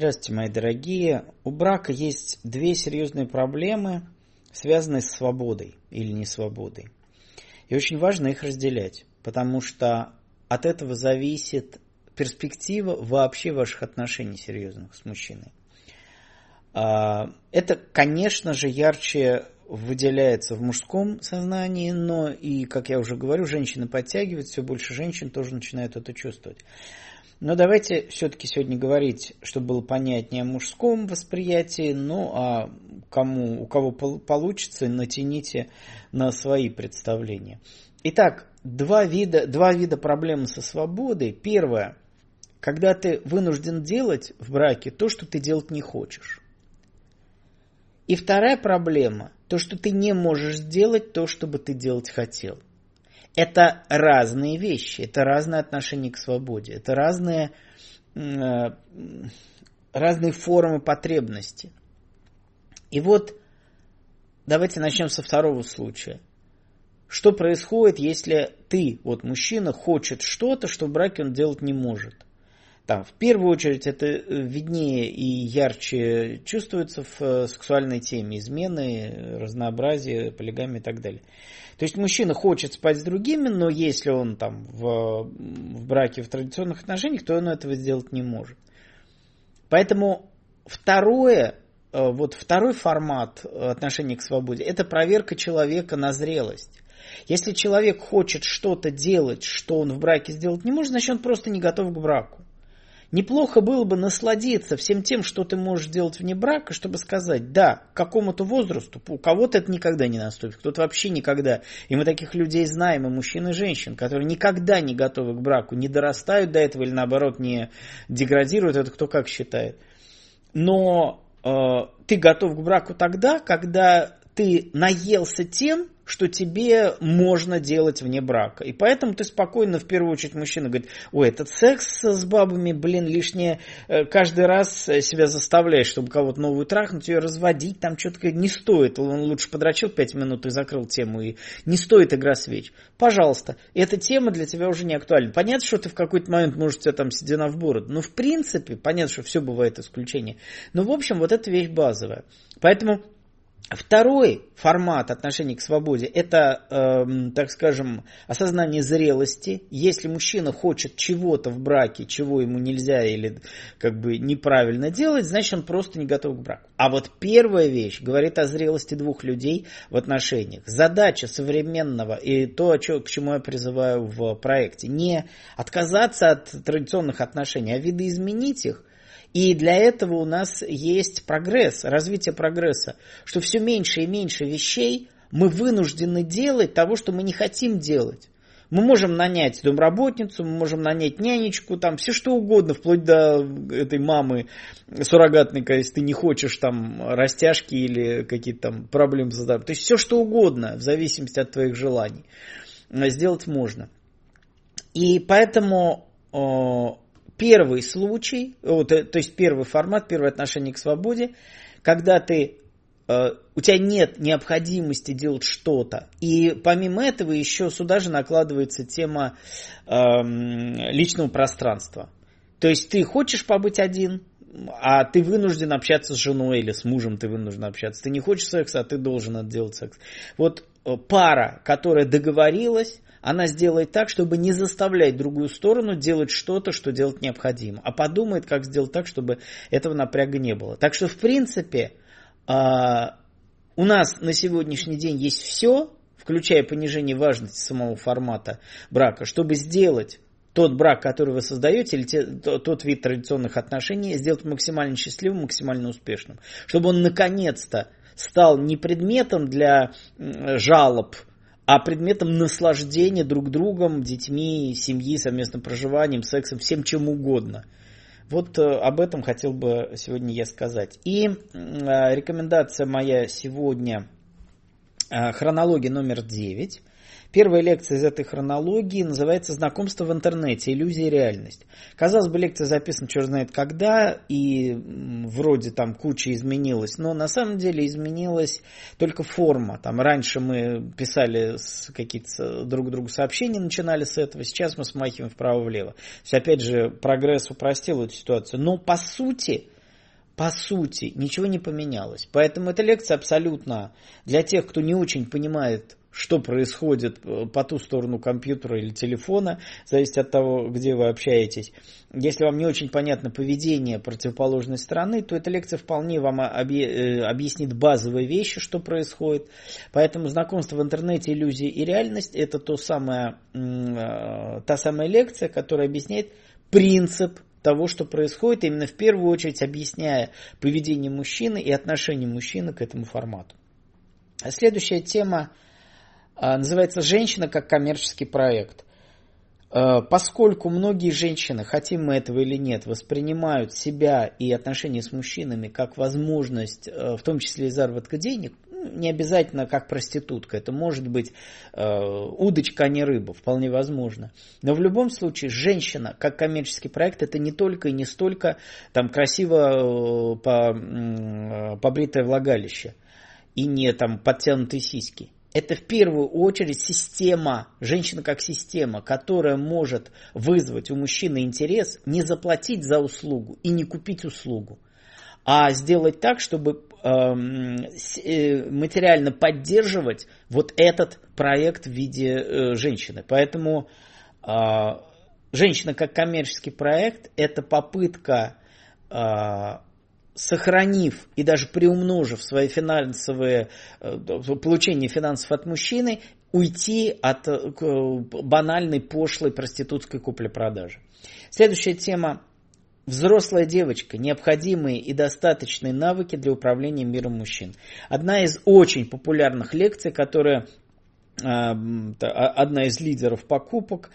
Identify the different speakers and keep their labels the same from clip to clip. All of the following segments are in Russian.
Speaker 1: Здравствуйте, мои дорогие. У брака есть две серьезные проблемы, связанные с свободой или не свободой. И очень важно их разделять, потому что от этого зависит перспектива вообще ваших отношений серьезных с мужчиной. А, это, конечно же, ярче выделяется в мужском сознании, но и, как я уже говорю, женщины подтягивают, все больше женщин тоже начинают это чувствовать. Но давайте все-таки сегодня говорить, чтобы было понятнее о мужском восприятии, ну а кому, у кого получится, натяните на свои представления. Итак, два вида, два вида проблем со свободой. Первое, когда ты вынужден делать в браке то, что ты делать не хочешь. И вторая проблема, то, что ты не можешь сделать то, что бы ты делать хотел. Это разные вещи, это разное отношение к свободе, это разные, э, разные формы потребности. И вот давайте начнем со второго случая. Что происходит, если ты, вот мужчина, хочет что-то, что в браке он делать не может – там, в первую очередь, это э, виднее и ярче чувствуется в э, сексуальной теме измены, разнообразие, полигамии и так далее. То есть мужчина хочет спать с другими, но если он там в, в браке, в традиционных отношениях, то он этого сделать не может. Поэтому второе, э, вот второй формат отношения к свободе, это проверка человека на зрелость. Если человек хочет что-то делать, что он в браке сделать не может, значит он просто не готов к браку. Неплохо было бы насладиться всем тем, что ты можешь делать вне брака, чтобы сказать, да, к какому-то возрасту, у кого-то это никогда не наступит, кто-то вообще никогда. И мы таких людей знаем, и мужчин, и женщин, которые никогда не готовы к браку, не дорастают до этого или наоборот не деградируют, это кто как считает. Но э, ты готов к браку тогда, когда ты наелся тем, что тебе можно делать вне брака. И поэтому ты спокойно, в первую очередь, мужчина говорит, ой, этот секс с бабами, блин, лишнее, э, каждый раз себя заставляешь, чтобы кого-то новую трахнуть, ее разводить, там что-то не стоит. Он лучше подрочил пять минут и закрыл тему, и не стоит игра свеч. Пожалуйста, эта тема для тебя уже не актуальна. Понятно, что ты в какой-то момент можешь тебя там седина в бороду, но в принципе, понятно, что все бывает исключение. Но в общем, вот эта вещь базовая. Поэтому Второй формат отношений к свободе – это, э, так скажем, осознание зрелости. Если мужчина хочет чего-то в браке, чего ему нельзя или как бы неправильно делать, значит он просто не готов к браку. А вот первая вещь говорит о зрелости двух людей в отношениях. Задача современного и то, к чему я призываю в проекте, не отказаться от традиционных отношений, а видоизменить их и для этого у нас есть прогресс, развитие прогресса, что все меньше и меньше вещей мы вынуждены делать того, что мы не хотим делать. Мы можем нанять домработницу, мы можем нанять нянечку, там все что угодно, вплоть до этой мамы суррогатной, если ты не хочешь там растяжки или какие-то там проблемы с То есть все что угодно, в зависимости от твоих желаний, сделать можно. И поэтому первый случай, вот, э, то есть первый формат, первое отношение к свободе, когда ты э, у тебя нет необходимости делать что-то. И помимо этого еще сюда же накладывается тема э, личного пространства. То есть ты хочешь побыть один, а ты вынужден общаться с женой или с мужем ты вынужден общаться. Ты не хочешь секса, а ты должен отделать секс. Вот э, пара, которая договорилась, она сделает так, чтобы не заставлять другую сторону делать что-то, что делать необходимо, а подумает, как сделать так, чтобы этого напряга не было. Так что, в принципе, а, у нас на сегодняшний день есть все, включая понижение важности самого формата брака, чтобы сделать тот брак, который вы создаете, или те, тот вид традиционных отношений, сделать максимально счастливым, максимально успешным. Чтобы он наконец-то стал не предметом для жалоб а предметом наслаждения друг другом, детьми, семьи, совместным проживанием, сексом, всем чем угодно. Вот э, об этом хотел бы сегодня я сказать. И э, рекомендация моя сегодня, э, хронология номер 9. Первая лекция из этой хронологии называется «Знакомство в интернете. Иллюзия и реальность». Казалось бы, лекция записана черт знает когда, и вроде там куча изменилась, но на самом деле изменилась только форма. Там раньше мы писали какие-то друг другу сообщения, начинали с этого, сейчас мы смахиваем вправо-влево. То есть, опять же, прогресс упростил эту ситуацию. Но по сути, по сути, ничего не поменялось. Поэтому эта лекция абсолютно для тех, кто не очень понимает что происходит э, по ту сторону компьютера или телефона, зависит от того, где вы общаетесь. Если вам не очень понятно поведение противоположной стороны, то эта лекция вполне вам э, объяснит базовые вещи, что происходит. Поэтому знакомство в интернете, иллюзии и реальность – это то самое, э, та самая лекция, которая объясняет принцип того, что происходит, именно в первую очередь объясняя поведение мужчины и отношение мужчины к этому формату. Следующая тема а, называется «Женщина как коммерческий проект». А, поскольку многие женщины, хотим мы этого или нет, воспринимают себя и отношения с мужчинами как возможность, а, в том числе и заработка денег, ну, не обязательно как проститутка, это может быть удочка, а не рыба, вполне возможно. Но в любом случае женщина как коммерческий проект это не только и не столько там красиво по, побритое влагалище и не там подтянутые сиськи это в первую очередь система, женщина как система, которая может вызвать у мужчины интерес не заплатить за услугу и не купить услугу, а сделать так, чтобы эм, э, материально поддерживать вот этот проект в виде э, женщины. Поэтому э, женщина как коммерческий проект это попытка сохранив и даже приумножив свои финансовые, э, получение финансов от мужчины, уйти от э, банальной пошлой проститутской купли-продажи. Следующая тема Взрослая девочка. Необходимые и достаточные навыки для управления миром мужчин. Одна из очень популярных лекций, которая э, одна из лидеров покупок.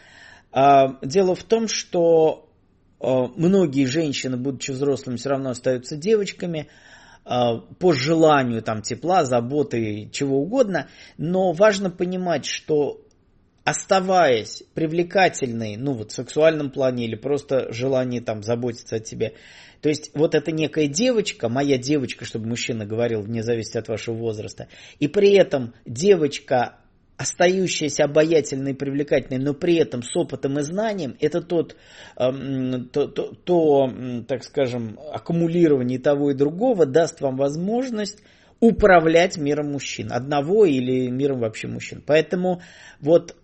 Speaker 1: Дело в том, что Э, многие женщины, будучи взрослыми, все равно остаются девочками э, по желанию там, тепла, заботы, чего угодно. Но важно понимать, что оставаясь привлекательной, ну вот в сексуальном плане или просто желание там заботиться о тебе, то есть вот это некая девочка, моя девочка, чтобы мужчина говорил, вне зависимости от вашего возраста, и при этом девочка остающаяся обаятельной и привлекательной, но при этом с опытом и знанием, это тот, эм, то, то, то, так скажем, аккумулирование того и другого даст вам возможность управлять миром мужчин, одного или миром вообще мужчин. Поэтому вот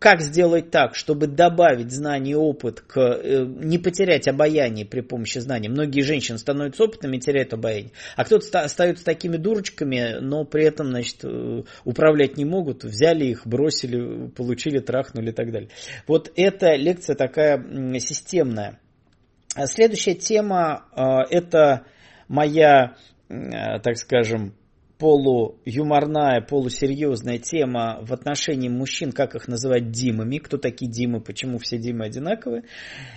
Speaker 1: как сделать так, чтобы добавить знания и опыт, к, э, не потерять обаяние при помощи знаний. Многие женщины становятся опытными и теряют обаяние. А кто-то остается такими дурочками, но при этом значит, э, управлять не могут. Взяли их, бросили, получили, трахнули и так далее. Вот эта лекция такая системная. А следующая тема э, это моя, так скажем, полуюморная, полусерьезная тема в отношении мужчин, как их называть Димами, кто такие Димы, почему все Димы одинаковые.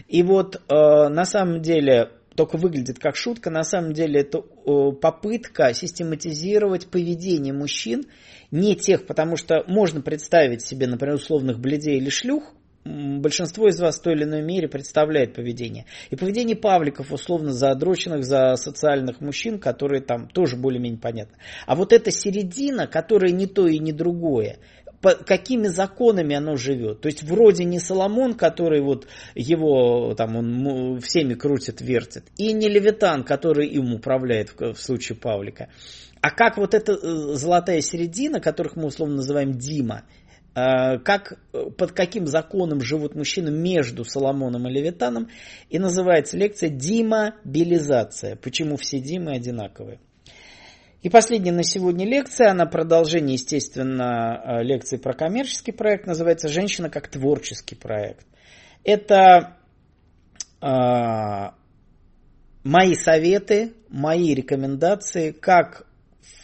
Speaker 1: И вот э, на самом деле только выглядит как шутка, на самом деле это э, попытка систематизировать поведение мужчин, не тех, потому что можно представить себе, например, условных бледей или шлюх, большинство из вас в той или иной мере представляет поведение. И поведение павликов, условно задроченных, за социальных мужчин, которые там тоже более-менее понятны. А вот эта середина, которая не то и не другое, по какими законами оно живет. То есть вроде не Соломон, который вот его там он всеми крутит, вертит, и не Левитан, который им управляет в, в случае Павлика. А как вот эта э, золотая середина, которых мы условно называем Дима, как, э, под каким законом живут мужчины между Соломоном и Левитаном. И называется лекция «Димобилизация». Почему все Димы одинаковые. И последняя на сегодня лекция, она продолжение, естественно, э, лекции про коммерческий проект, называется «Женщина как творческий проект». Это э, мои советы, мои рекомендации, как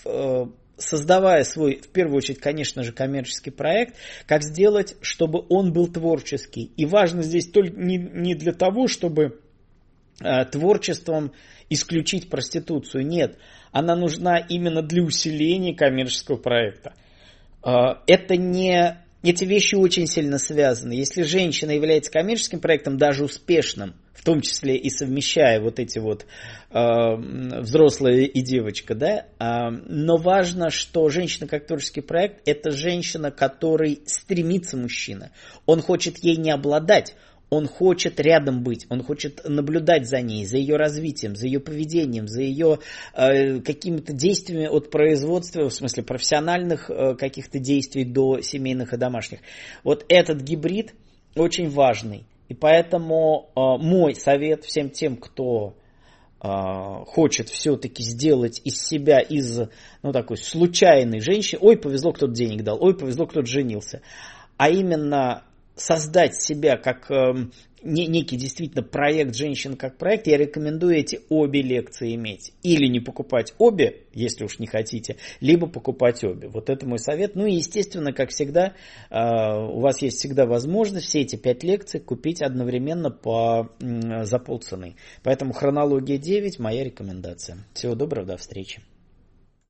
Speaker 1: в, создавая свой, в первую очередь, конечно же, коммерческий проект, как сделать, чтобы он был творческий. И важно здесь только не, не для того, чтобы э, творчеством исключить проституцию. Нет, она нужна именно для усиления коммерческого проекта. Э, это не эти вещи очень сильно связаны. Если женщина является коммерческим проектом, даже успешным, в том числе и совмещая вот эти вот э, взрослая и девочка, да, э, но важно, что женщина как творческий проект, это женщина, которой стремится мужчина. Он хочет ей не обладать, он хочет рядом быть, он хочет наблюдать за ней, за ее развитием, за ее поведением, за ее э, какими-то действиями от производства, в смысле профессиональных э, каких-то действий до семейных и домашних. Вот этот гибрид очень важный. И поэтому э, мой совет всем тем, кто э, хочет все-таки сделать из себя, из ну, такой случайной женщины, ой, повезло, кто-то денег дал, ой, повезло, кто-то женился, а именно создать себя как э, не, некий действительно проект женщин как проект, я рекомендую эти обе лекции иметь. Или не покупать обе, если уж не хотите, либо покупать обе. Вот это мой совет. Ну и естественно, как всегда, э, у вас есть всегда возможность все эти пять лекций купить одновременно по, за полцены. Поэтому хронология 9 моя рекомендация. Всего доброго, до встречи.